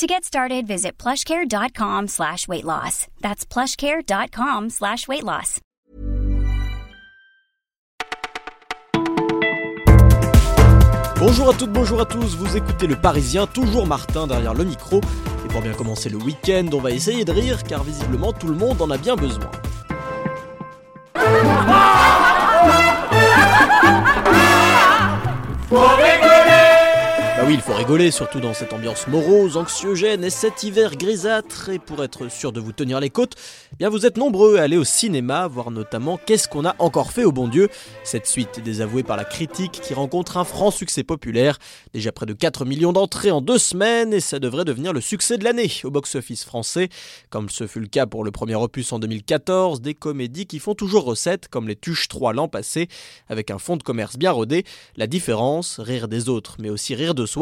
To get started, visit plushcare.com slash weight loss. That's plushcare.com slash weight loss. Bonjour à toutes, bonjour à tous, vous écoutez le Parisien, toujours Martin derrière le micro. Et pour bien commencer le week-end, on va essayer de rire car visiblement tout le monde en a bien besoin. Oui, il faut rigoler, surtout dans cette ambiance morose, anxiogène et cet hiver grisâtre. Et pour être sûr de vous tenir les côtes, eh bien vous êtes nombreux à aller au cinéma, voir notamment Qu'est-ce qu'on a encore fait au bon Dieu? Cette suite désavouée par la critique qui rencontre un franc succès populaire. Déjà près de 4 millions d'entrées en deux semaines et ça devrait devenir le succès de l'année au box-office français. Comme ce fut le cas pour le premier opus en 2014, des comédies qui font toujours recette, comme les Tuches 3 l'an passé, avec un fond de commerce bien rodé. La différence, rire des autres, mais aussi rire de soi.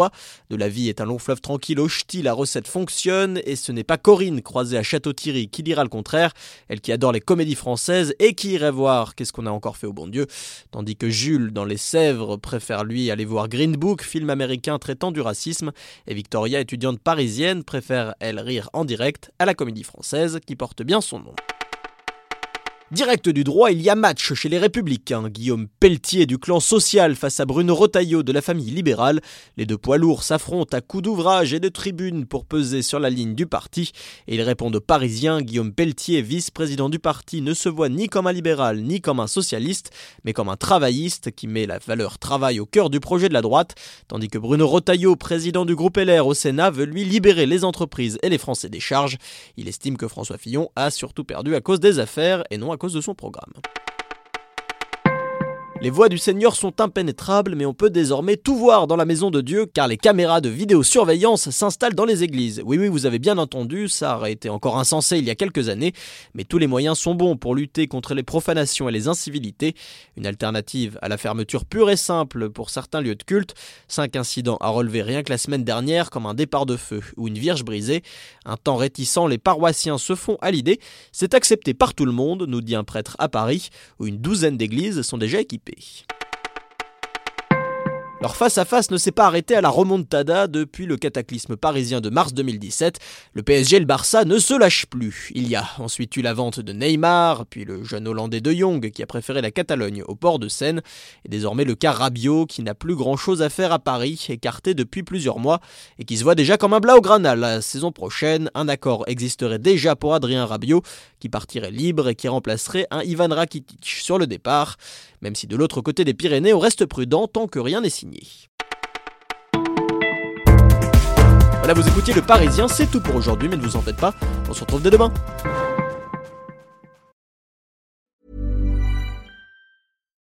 De la vie est un long fleuve tranquille au ch'ti, la recette fonctionne, et ce n'est pas Corinne, croisée à Château-Thierry, qui dira le contraire, elle qui adore les comédies françaises et qui irait voir Qu'est-ce qu'on a encore fait au bon Dieu, tandis que Jules, dans Les Sèvres, préfère lui aller voir Green Book, film américain traitant du racisme, et Victoria, étudiante parisienne, préfère elle rire en direct à la comédie française qui porte bien son nom. Direct du droit, il y a match chez les Républicains. Guillaume Pelletier du clan social face à Bruno Rotaillot de la famille libérale. Les deux poids lourds s'affrontent à coups d'ouvrage et de tribune pour peser sur la ligne du parti. Et ils répondent aux Parisiens. Guillaume Pelletier, vice-président du parti, ne se voit ni comme un libéral ni comme un socialiste, mais comme un travailliste qui met la valeur travail au cœur du projet de la droite. Tandis que Bruno Rotaillot, président du groupe LR au Sénat, veut lui libérer les entreprises et les Français des charges. Il estime que François Fillon a surtout perdu à cause des affaires et non à cause de son programme. Les voies du Seigneur sont impénétrables, mais on peut désormais tout voir dans la maison de Dieu, car les caméras de vidéosurveillance s'installent dans les églises. Oui, oui, vous avez bien entendu, ça aurait été encore insensé il y a quelques années, mais tous les moyens sont bons pour lutter contre les profanations et les incivilités. Une alternative à la fermeture pure et simple pour certains lieux de culte. Cinq incidents à relever rien que la semaine dernière, comme un départ de feu ou une vierge brisée. Un temps réticent, les paroissiens se font à l'idée. C'est accepté par tout le monde, nous dit un prêtre à Paris, où une douzaine d'églises sont déjà équipées. Teppich. Leur face-à-face ne s'est pas arrêté à la remontada depuis le cataclysme parisien de mars 2017. Le PSG et le Barça ne se lâchent plus. Il y a ensuite eu la vente de Neymar, puis le jeune Hollandais de Jong qui a préféré la Catalogne au port de Seine, et désormais le cas Rabiot qui n'a plus grand-chose à faire à Paris, écarté depuis plusieurs mois, et qui se voit déjà comme un Blaugrana. La saison prochaine, un accord existerait déjà pour Adrien Rabiot, qui partirait libre et qui remplacerait un Ivan Rakitic sur le départ, même si de l'autre côté des Pyrénées on reste prudent tant que rien n'est Voilà, vous écoutiez Le Parisien, c'est tout pour aujourd'hui, mais ne vous en faites pas, on se retrouve dès demain.